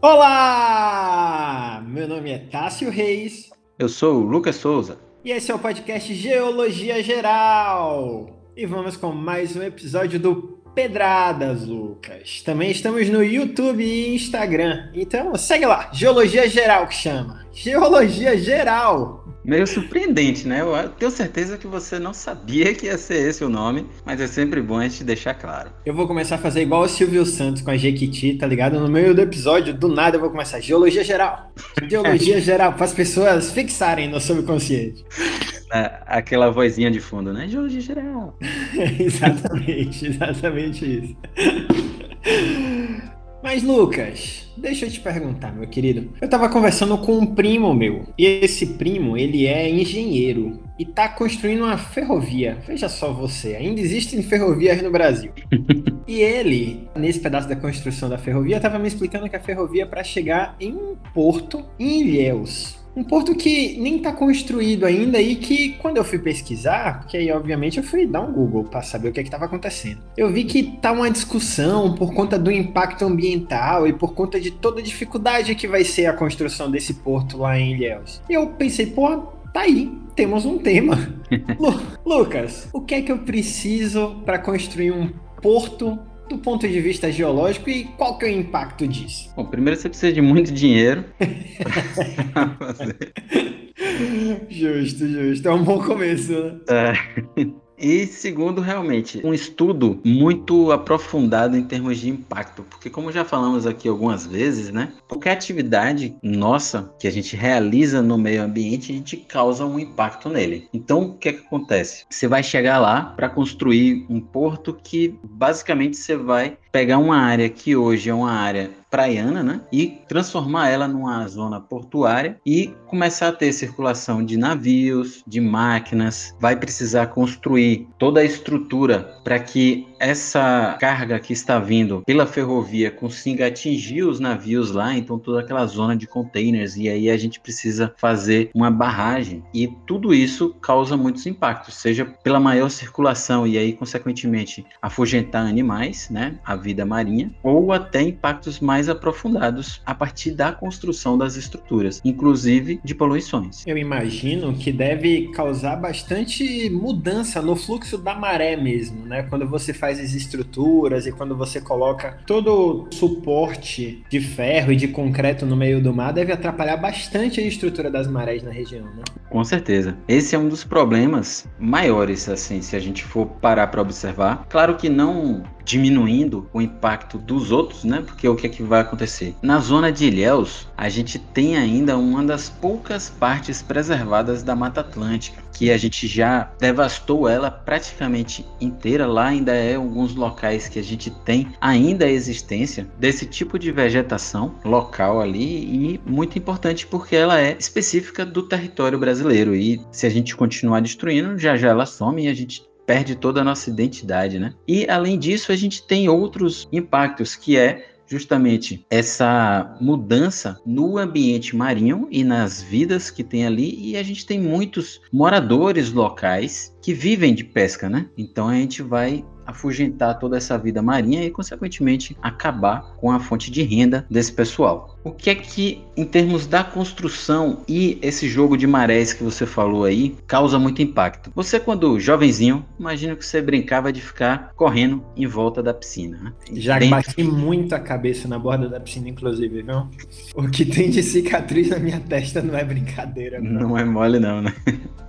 Olá! Meu nome é Tássio Reis. Eu sou o Lucas Souza. E esse é o podcast Geologia Geral. E vamos com mais um episódio do Pedradas, Lucas. Também estamos no YouTube e Instagram. Então segue lá, Geologia Geral que chama. Geologia Geral meio surpreendente, né? Eu tenho certeza que você não sabia que ia ser esse o nome, mas é sempre bom a gente deixar claro. Eu vou começar a fazer igual o Silvio Santos com a Jequiti, tá ligado? No meio do episódio, do nada eu vou começar Geologia Geral. Geologia Geral, para as pessoas fixarem no subconsciente. É, aquela vozinha de fundo, né? Geologia Geral. exatamente, exatamente isso. Mas, Lucas, deixa eu te perguntar, meu querido. Eu tava conversando com um primo meu. E esse primo, ele é engenheiro e tá construindo uma ferrovia. Veja só você, ainda existem ferrovias no Brasil. e ele, nesse pedaço da construção da ferrovia, tava me explicando que a ferrovia é para chegar em um porto em Ilhéus. Um porto que nem está construído ainda e que, quando eu fui pesquisar, porque aí, obviamente, eu fui dar um Google para saber o que é estava acontecendo. Eu vi que tá uma discussão por conta do impacto ambiental e por conta de toda a dificuldade que vai ser a construção desse porto lá em Ilhéus. E eu pensei, pô, tá aí, temos um tema. Lu Lucas, o que é que eu preciso para construir um porto do ponto de vista geológico e qual que é o impacto disso? Bom, primeiro você precisa de muito dinheiro. justo, justo. É um bom começo, né? É. E segundo, realmente, um estudo muito aprofundado em termos de impacto, porque como já falamos aqui algumas vezes, né? Qualquer atividade nossa que a gente realiza no meio ambiente, a gente causa um impacto nele. Então, o que é que acontece? Você vai chegar lá para construir um porto que basicamente você vai pegar uma área que hoje é uma área praiana, né? E transformar ela numa zona portuária e começar a ter circulação de navios, de máquinas. Vai precisar construir toda a estrutura para que essa carga que está vindo pela ferrovia consiga atingir os navios lá, então toda aquela zona de containers, e aí a gente precisa fazer uma barragem, e tudo isso causa muitos impactos, seja pela maior circulação e aí, consequentemente, afugentar animais, né, a vida marinha, ou até impactos mais aprofundados a partir da construção das estruturas, inclusive de poluições. Eu imagino que deve causar bastante mudança no fluxo da maré mesmo, né? Quando você faz faz as estruturas e quando você coloca todo o suporte de ferro e de concreto no meio do mar, deve atrapalhar bastante a estrutura das marés na região, né? Com certeza. Esse é um dos problemas maiores, assim, se a gente for parar para observar. Claro que não diminuindo o impacto dos outros, né? Porque o que é que vai acontecer? Na zona de Ilhéus, a gente tem ainda uma das poucas partes preservadas da Mata Atlântica, que a gente já devastou ela praticamente inteira. Lá ainda é alguns locais que a gente tem ainda a existência desse tipo de vegetação local ali e muito importante porque ela é específica do território brasileiro e se a gente continuar destruindo, já já ela some e a gente perde toda a nossa identidade, né? E além disso, a gente tem outros impactos que é justamente essa mudança no ambiente marinho e nas vidas que tem ali e a gente tem muitos moradores locais que vivem de pesca, né? Então a gente vai afugentar toda essa vida marinha e, consequentemente, acabar com a fonte de renda desse pessoal. O que é que, em termos da construção e esse jogo de marés que você falou aí, causa muito impacto? Você, quando jovenzinho, imagino que você brincava de ficar correndo em volta da piscina. Né? Já Dentro... bati muito a cabeça na borda da piscina, inclusive, viu? O que tem de cicatriz na minha testa não é brincadeira. Não, não é mole, não, né?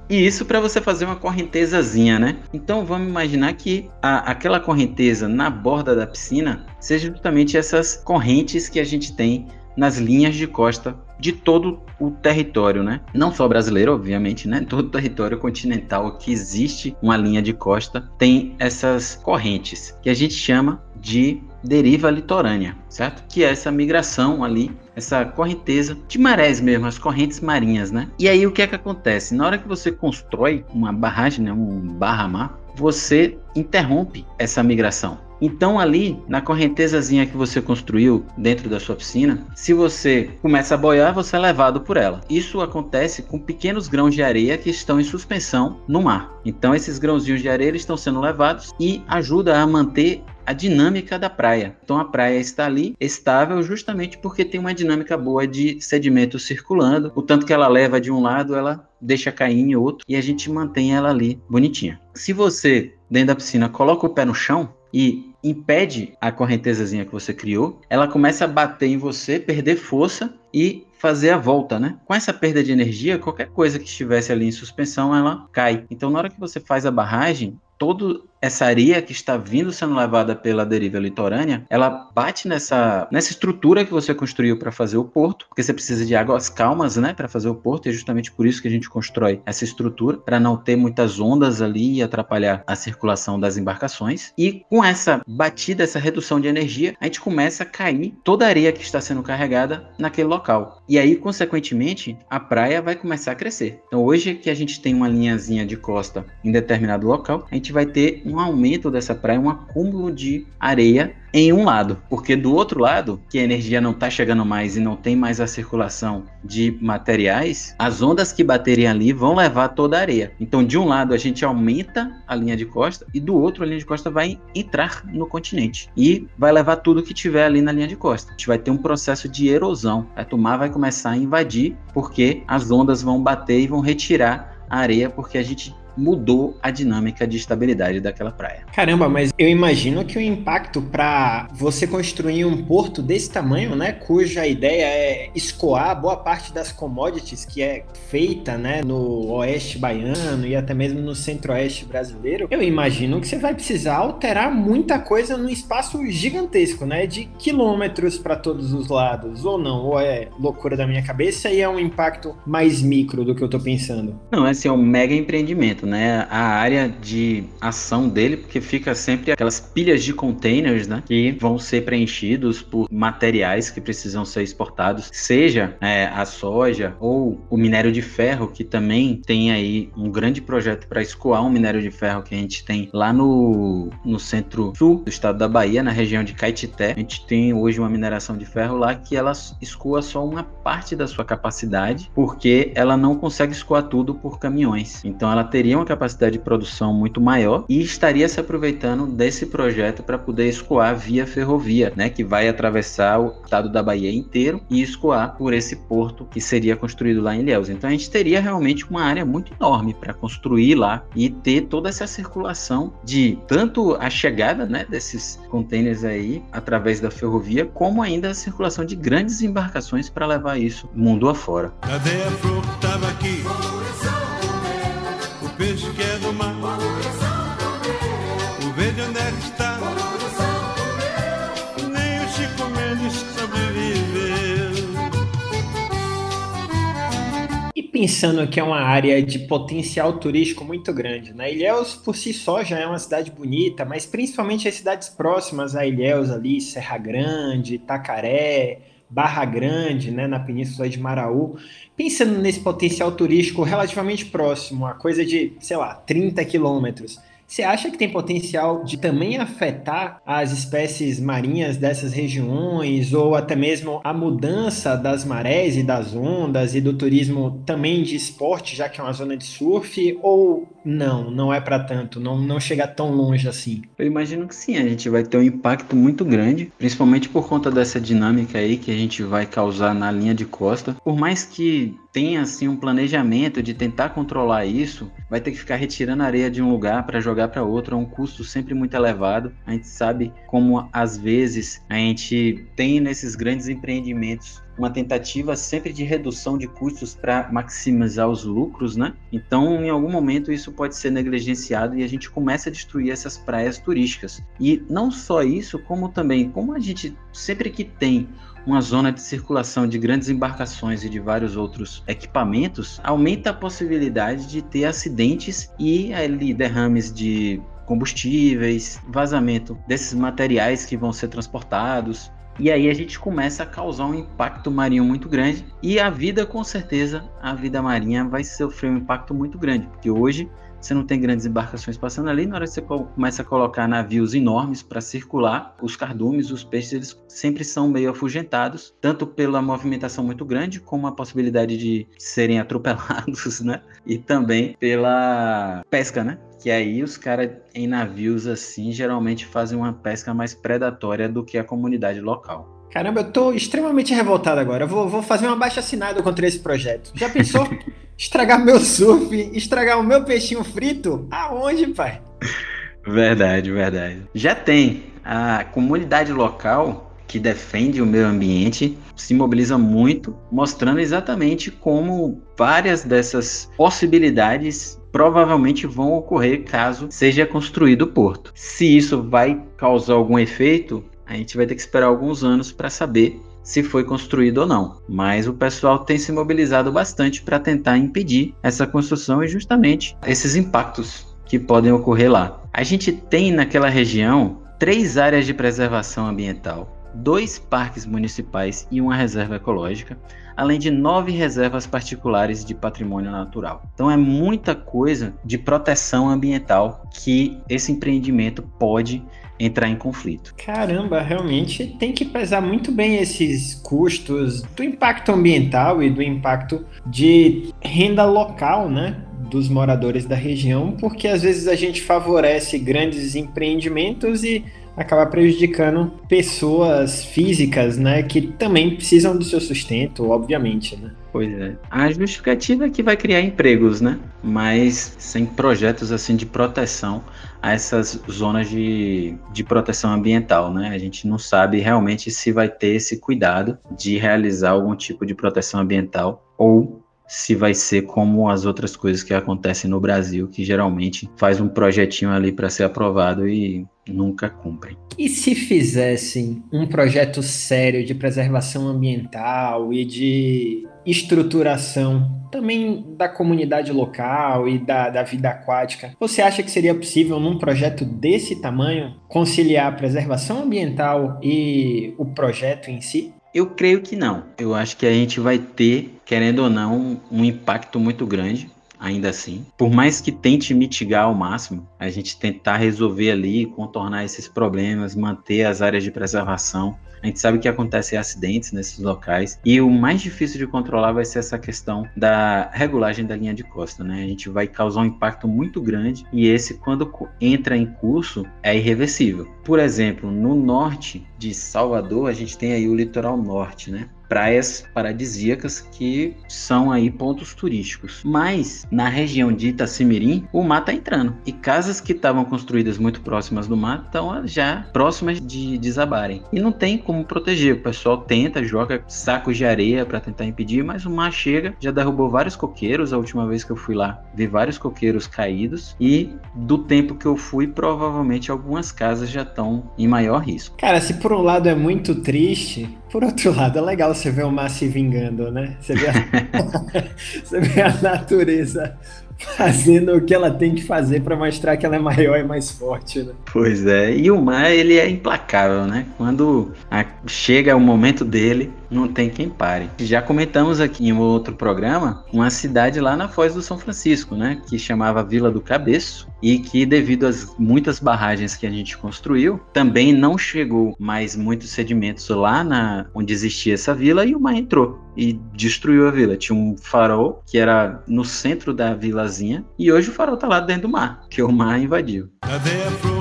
E isso para você fazer uma correntezazinha, né? Então vamos imaginar que a, aquela correnteza na borda da piscina seja justamente essas correntes que a gente tem nas linhas de costa de todo o território, né? Não só brasileiro, obviamente, né? Todo o território continental que existe uma linha de costa tem essas correntes que a gente chama de deriva litorânea, certo? Que é essa migração ali, essa correnteza de marés mesmo, as correntes marinhas, né? E aí o que é que acontece? Na hora que você constrói uma barragem, né, um barra-mar, você interrompe essa migração. Então ali, na correntezazinha que você construiu dentro da sua piscina, se você começa a boiar, você é levado por ela. Isso acontece com pequenos grãos de areia que estão em suspensão no mar. Então esses grãozinhos de areia estão sendo levados e ajuda a manter a dinâmica da praia. Então a praia está ali estável justamente porque tem uma dinâmica boa de sedimento circulando. O tanto que ela leva de um lado, ela deixa cair em outro e a gente mantém ela ali bonitinha. Se você dentro da piscina coloca o pé no chão e impede a correntezazinha que você criou, ela começa a bater em você, perder força e fazer a volta, né? Com essa perda de energia, qualquer coisa que estivesse ali em suspensão, ela cai. Então, na hora que você faz a barragem, todo essa areia que está vindo sendo levada pela deriva litorânea, ela bate nessa, nessa estrutura que você construiu para fazer o porto, porque você precisa de águas calmas, né, para fazer o porto, e é justamente por isso que a gente constrói essa estrutura, para não ter muitas ondas ali e atrapalhar a circulação das embarcações. E com essa batida, essa redução de energia, a gente começa a cair toda a areia que está sendo carregada naquele local. E aí, consequentemente, a praia vai começar a crescer. Então, hoje que a gente tem uma linhazinha de costa em determinado local, a gente vai ter um aumento dessa praia, um acúmulo de areia em um lado, porque do outro lado, que a energia não está chegando mais e não tem mais a circulação de materiais, as ondas que baterem ali vão levar toda a areia. Então, de um lado, a gente aumenta a linha de costa e do outro, a linha de costa vai entrar no continente e vai levar tudo que tiver ali na linha de costa. A gente vai ter um processo de erosão. A tomar vai começar a invadir porque as ondas vão bater e vão retirar a areia porque a gente mudou a dinâmica de estabilidade daquela praia. Caramba, mas eu imagino que o impacto para você construir um porto desse tamanho, né, cuja ideia é escoar boa parte das commodities que é feita, né, no oeste baiano e até mesmo no centro-oeste brasileiro, eu imagino que você vai precisar alterar muita coisa num espaço gigantesco, né, de quilômetros para todos os lados, ou não, ou é loucura da minha cabeça e é um impacto mais micro do que eu tô pensando. Não, esse é um mega empreendimento né, a área de ação dele, porque fica sempre aquelas pilhas de containers, né, que vão ser preenchidos por materiais que precisam ser exportados, seja é, a soja ou o minério de ferro, que também tem aí um grande projeto para escoar um minério de ferro que a gente tem lá no, no centro-sul do estado da Bahia, na região de Caetité. A gente tem hoje uma mineração de ferro lá que ela escoa só uma parte da sua capacidade, porque ela não consegue escoar tudo por caminhões. Então ela teria uma capacidade de produção muito maior e estaria se aproveitando desse projeto para poder escoar via ferrovia, né, que vai atravessar o estado da Bahia inteiro e escoar por esse porto que seria construído lá em Ilhéus. Então a gente teria realmente uma área muito enorme para construir lá e ter toda essa circulação de tanto a chegada, né, desses containers aí através da ferrovia, como ainda a circulação de grandes embarcações para levar isso mundo afora. Cadê a tava aqui? Peixe que é do mar. O verde onde é que está? Nem o Chico Mendes sobreviveu. E pensando que é uma área de potencial turístico muito grande, né? Ilhéus por si só já é uma cidade bonita, mas principalmente as cidades próximas a Ilhéus ali, Serra Grande, Itacaré, Barra Grande, né, na Península de Maraú, pensando nesse potencial turístico relativamente próximo, a coisa de, sei lá, 30 quilômetros. Você acha que tem potencial de também afetar as espécies marinhas dessas regiões, ou até mesmo a mudança das marés e das ondas e do turismo também de esporte, já que é uma zona de surf, ou não, não é para tanto, não, não chega tão longe assim? Eu imagino que sim, a gente vai ter um impacto muito grande, principalmente por conta dessa dinâmica aí que a gente vai causar na linha de costa. Por mais que tenha assim um planejamento de tentar controlar isso, vai ter que ficar retirando areia de um lugar para jogar para outro, é um custo sempre muito elevado. A gente sabe como às vezes a gente tem nesses grandes empreendimentos uma tentativa sempre de redução de custos para maximizar os lucros, né? Então, em algum momento isso pode ser negligenciado e a gente começa a destruir essas praias turísticas. E não só isso, como também, como a gente sempre que tem uma zona de circulação de grandes embarcações e de vários outros equipamentos, aumenta a possibilidade de ter acidentes e ali derrames de combustíveis, vazamento desses materiais que vão ser transportados. E aí a gente começa a causar um impacto marinho muito grande e a vida, com certeza, a vida marinha vai sofrer um impacto muito grande, porque hoje você não tem grandes embarcações passando ali. Na hora que você começa a colocar navios enormes para circular, os cardumes, os peixes, eles sempre são meio afugentados, tanto pela movimentação muito grande, como a possibilidade de serem atropelados, né? E também pela pesca, né? Que aí os caras em navios assim geralmente fazem uma pesca mais predatória do que a comunidade local. Caramba, eu tô extremamente revoltado agora. Eu vou, vou fazer uma baixa assinada contra esse projeto. Já pensou? estragar meu surf, estragar o meu peixinho frito? Aonde, pai? Verdade, verdade. Já tem. A comunidade local que defende o meio ambiente se mobiliza muito, mostrando exatamente como várias dessas possibilidades provavelmente vão ocorrer caso seja construído o porto. Se isso vai causar algum efeito, a gente vai ter que esperar alguns anos para saber se foi construído ou não. Mas o pessoal tem se mobilizado bastante para tentar impedir essa construção e justamente esses impactos que podem ocorrer lá. A gente tem naquela região três áreas de preservação ambiental, dois parques municipais e uma reserva ecológica, além de nove reservas particulares de patrimônio natural. Então é muita coisa de proteção ambiental que esse empreendimento pode entrar em conflito. Caramba, realmente tem que pesar muito bem esses custos do impacto ambiental e do impacto de renda local, né? Dos moradores da região, porque às vezes a gente favorece grandes empreendimentos e acaba prejudicando pessoas físicas, né, que também precisam do seu sustento, obviamente, né? Pois é. A justificativa é que vai criar empregos, né? Mas sem projetos assim de proteção a essas zonas de, de proteção ambiental, né? A gente não sabe realmente se vai ter esse cuidado de realizar algum tipo de proteção ambiental ou se vai ser como as outras coisas que acontecem no Brasil, que geralmente faz um projetinho ali para ser aprovado e nunca cumprem. E se fizessem um projeto sério de preservação ambiental e de estruturação também da comunidade local e da, da vida aquática, você acha que seria possível, num projeto desse tamanho, conciliar a preservação ambiental e o projeto em si? Eu creio que não. Eu acho que a gente vai ter, querendo ou não, um impacto muito grande ainda assim. Por mais que tente mitigar ao máximo, a gente tentar resolver ali, contornar esses problemas, manter as áreas de preservação. A gente sabe que acontecem acidentes nesses locais e o mais difícil de controlar vai ser essa questão da regulagem da linha de costa, né? A gente vai causar um impacto muito grande e esse quando entra em curso é irreversível. Por exemplo, no norte de Salvador, a gente tem aí o litoral norte, né? Praias paradisíacas que são aí pontos turísticos. Mas na região de Itacimirim, o mar está entrando e casas que estavam construídas muito próximas do mar estão já próximas de desabarem. E não tem como proteger. O pessoal tenta, joga sacos de areia para tentar impedir, mas o mar chega, já derrubou vários coqueiros. A última vez que eu fui lá, vi vários coqueiros caídos e do tempo que eu fui, provavelmente algumas casas já estão em maior risco. Cara, se por um lado é muito triste, por outro lado, é legal você ver o mar se vingando, né? Você vê a, você vê a natureza fazendo o que ela tem que fazer para mostrar que ela é maior e mais forte, né? Pois é, e o mar ele é implacável, né? Quando a, chega o momento dele, não tem quem pare. Já comentamos aqui em outro programa uma cidade lá na Foz do São Francisco, né? Que chamava Vila do Cabeço e que devido às muitas barragens que a gente construiu, também não chegou mais muitos sedimentos lá na onde existia essa vila e o mar entrou e destruiu a vila. Tinha um farol que era no centro da vilazinha e hoje o farol tá lá dentro do mar, que o mar invadiu. Cadê a flor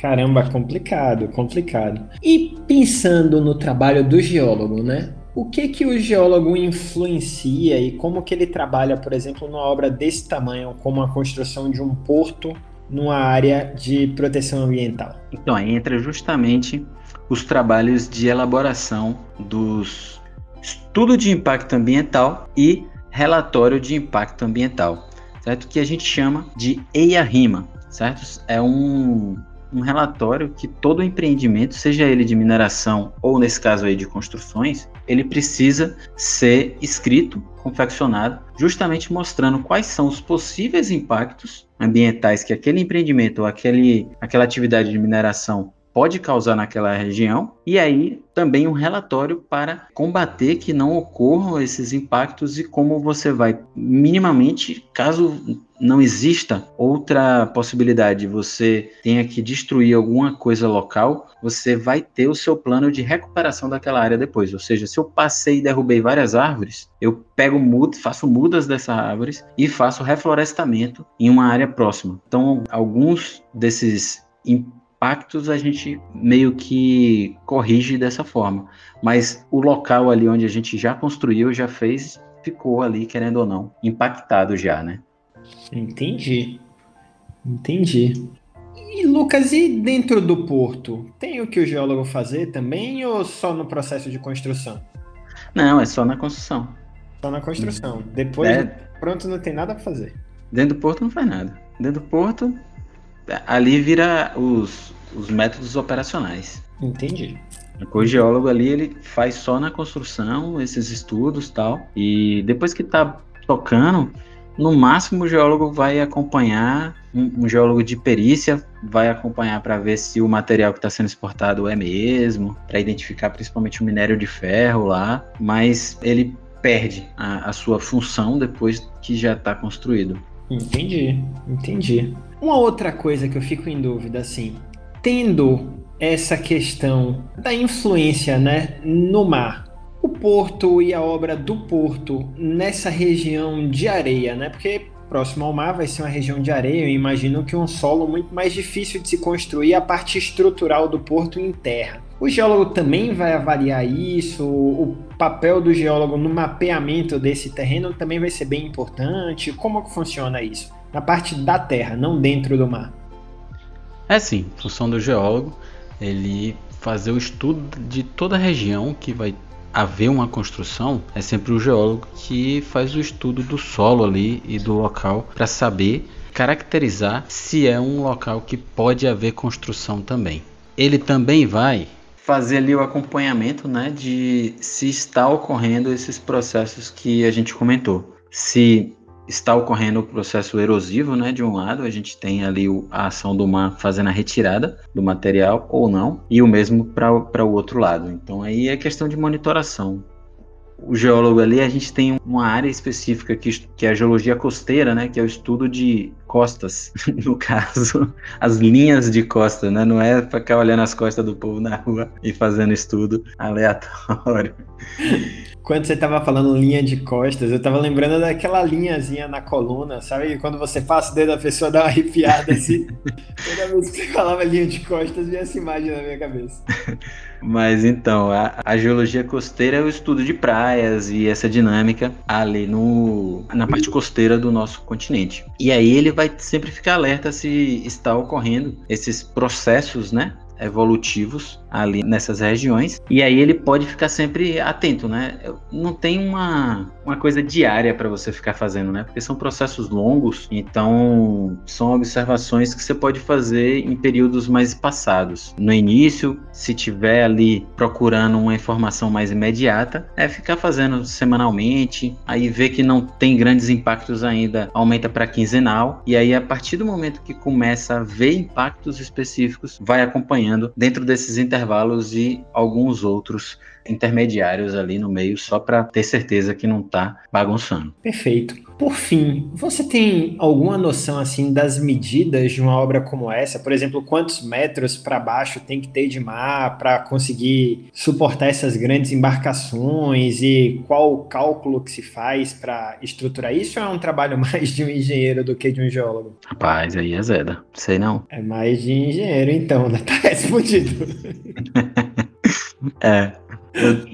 Caramba, complicado, complicado. E pensando no trabalho do geólogo, né? O que que o geólogo influencia e como que ele trabalha, por exemplo, numa obra desse tamanho, como a construção de um porto numa área de proteção ambiental? Então, entra justamente os trabalhos de elaboração dos estudo de impacto ambiental e relatório de impacto ambiental, certo? Que a gente chama de EIA-RIMA, certo? É um um relatório que todo empreendimento, seja ele de mineração ou nesse caso aí de construções, ele precisa ser escrito, confeccionado, justamente mostrando quais são os possíveis impactos ambientais que aquele empreendimento ou aquele, aquela atividade de mineração pode causar naquela região, e aí também um relatório para combater que não ocorram esses impactos e como você vai minimamente, caso não exista outra possibilidade, você tenha que destruir alguma coisa local, você vai ter o seu plano de recuperação daquela área depois. Ou seja, se eu passei e derrubei várias árvores, eu pego mudas, faço mudas dessas árvores e faço reflorestamento em uma área próxima. Então, alguns desses a gente meio que corrige dessa forma. Mas o local ali onde a gente já construiu, já fez, ficou ali, querendo ou não, impactado já, né? Entendi. Entendi. E Lucas, e dentro do porto? Tem o que o geólogo fazer também ou só no processo de construção? Não, é só na construção. Só na construção. Depois, é... pronto, não tem nada para fazer. Dentro do porto não faz nada. Dentro do porto, ali vira os, os métodos operacionais. Entendi. O geólogo ali, ele faz só na construção esses estudos tal. E depois que tá tocando, no máximo o geólogo vai acompanhar, um, um geólogo de perícia vai acompanhar para ver se o material que está sendo exportado é mesmo, para identificar principalmente o minério de ferro lá, mas ele perde a, a sua função depois que já está construído. Entendi, entendi. Uma outra coisa que eu fico em dúvida, assim, tendo essa questão da influência né, no mar, o porto e a obra do porto nessa região de areia, né? Porque próximo ao mar vai ser uma região de areia, eu imagino que um solo muito mais difícil de se construir a parte estrutural do porto em terra. O geólogo também vai avaliar isso, o papel do geólogo no mapeamento desse terreno também vai ser bem importante. Como que funciona isso? Na parte da terra, não dentro do mar. É sim, função do geólogo, ele fazer o estudo de toda a região que vai haver uma construção, é sempre o geólogo que faz o estudo do solo ali e do local para saber caracterizar se é um local que pode haver construção também. Ele também vai fazer ali o acompanhamento, né, de se está ocorrendo esses processos que a gente comentou. Se está ocorrendo o processo erosivo, né, de um lado, a gente tem ali a ação do mar fazendo a retirada do material ou não, e o mesmo para o outro lado. Então aí é questão de monitoração o geólogo ali, a gente tem uma área específica que, que é a geologia costeira, né? Que é o estudo de costas, no caso, as linhas de costa, né? Não é ficar olhando as costas do povo na rua e fazendo estudo aleatório. Quando você tava falando linha de costas, eu tava lembrando daquela linhazinha na coluna, sabe? Quando você passa o dedo da pessoa dá uma arrepiada assim. Toda vez que você falava linha de costas, vinha essa imagem na minha cabeça. Mas então, a, a, geologia costeira é o estudo de praias e essa dinâmica ali no, na parte costeira do nosso continente. E aí ele vai sempre ficar alerta se está ocorrendo esses processos, né? evolutivos ali nessas regiões. E aí ele pode ficar sempre atento, né? Não tem uma, uma coisa diária para você ficar fazendo, né? Porque são processos longos, então são observações que você pode fazer em períodos mais passados. No início, se tiver ali procurando uma informação mais imediata, é ficar fazendo semanalmente, aí ver que não tem grandes impactos ainda, aumenta para quinzenal, e aí a partir do momento que começa a ver impactos específicos, vai acompanhando dentro desses intervalos e alguns outros intermediários ali no meio, só para ter certeza que não está bagunçando. Perfeito. Por fim, você tem alguma noção assim das medidas de uma obra como essa? Por exemplo, quantos metros para baixo tem que ter de mar para conseguir suportar essas grandes embarcações e qual o cálculo que se faz para estruturar isso? Ou é um trabalho mais de um engenheiro do que de um geólogo? Rapaz, aí é Zeda. Sei não. É mais de engenheiro então, né? Tá respondido. é.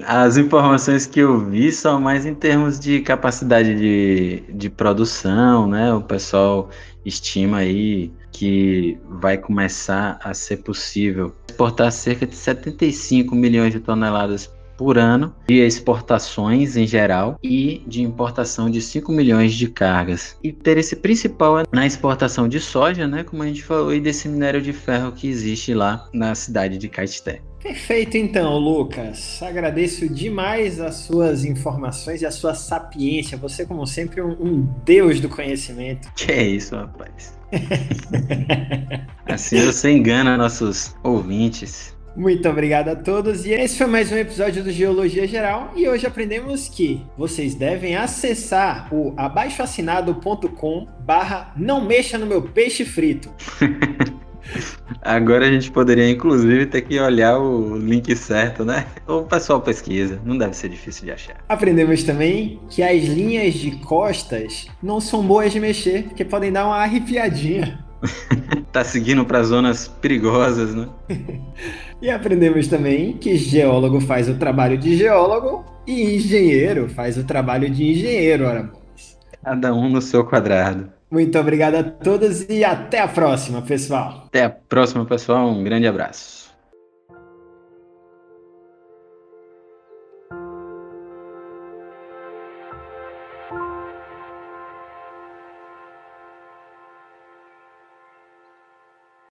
As informações que eu vi são mais em termos de capacidade de, de produção, né? O pessoal estima aí que vai começar a ser possível exportar cerca de 75 milhões de toneladas por ano de exportações em geral e de importação de 5 milhões de cargas. E interesse principal é na exportação de soja, né, como a gente falou, e desse minério de ferro que existe lá na cidade de Caeté. Perfeito, então, Lucas. Agradeço demais as suas informações e a sua sapiência. Você, como sempre, um, um deus do conhecimento. Que é isso, rapaz. assim você engana nossos ouvintes. Muito obrigado a todos. E esse foi mais um episódio do Geologia Geral. E hoje aprendemos que vocês devem acessar o abaixoassinado.com barra não mexa no meu peixe frito. Agora a gente poderia, inclusive, ter que olhar o link certo, né? O pessoal pesquisa, não deve ser difícil de achar. Aprendemos também que as linhas de costas não são boas de mexer, porque podem dar uma arrepiadinha. tá seguindo para zonas perigosas, né? e aprendemos também que geólogo faz o trabalho de geólogo e engenheiro faz o trabalho de engenheiro, ora Cada um no seu quadrado. Muito obrigado a todos e até a próxima, pessoal. Até a próxima, pessoal. Um grande abraço.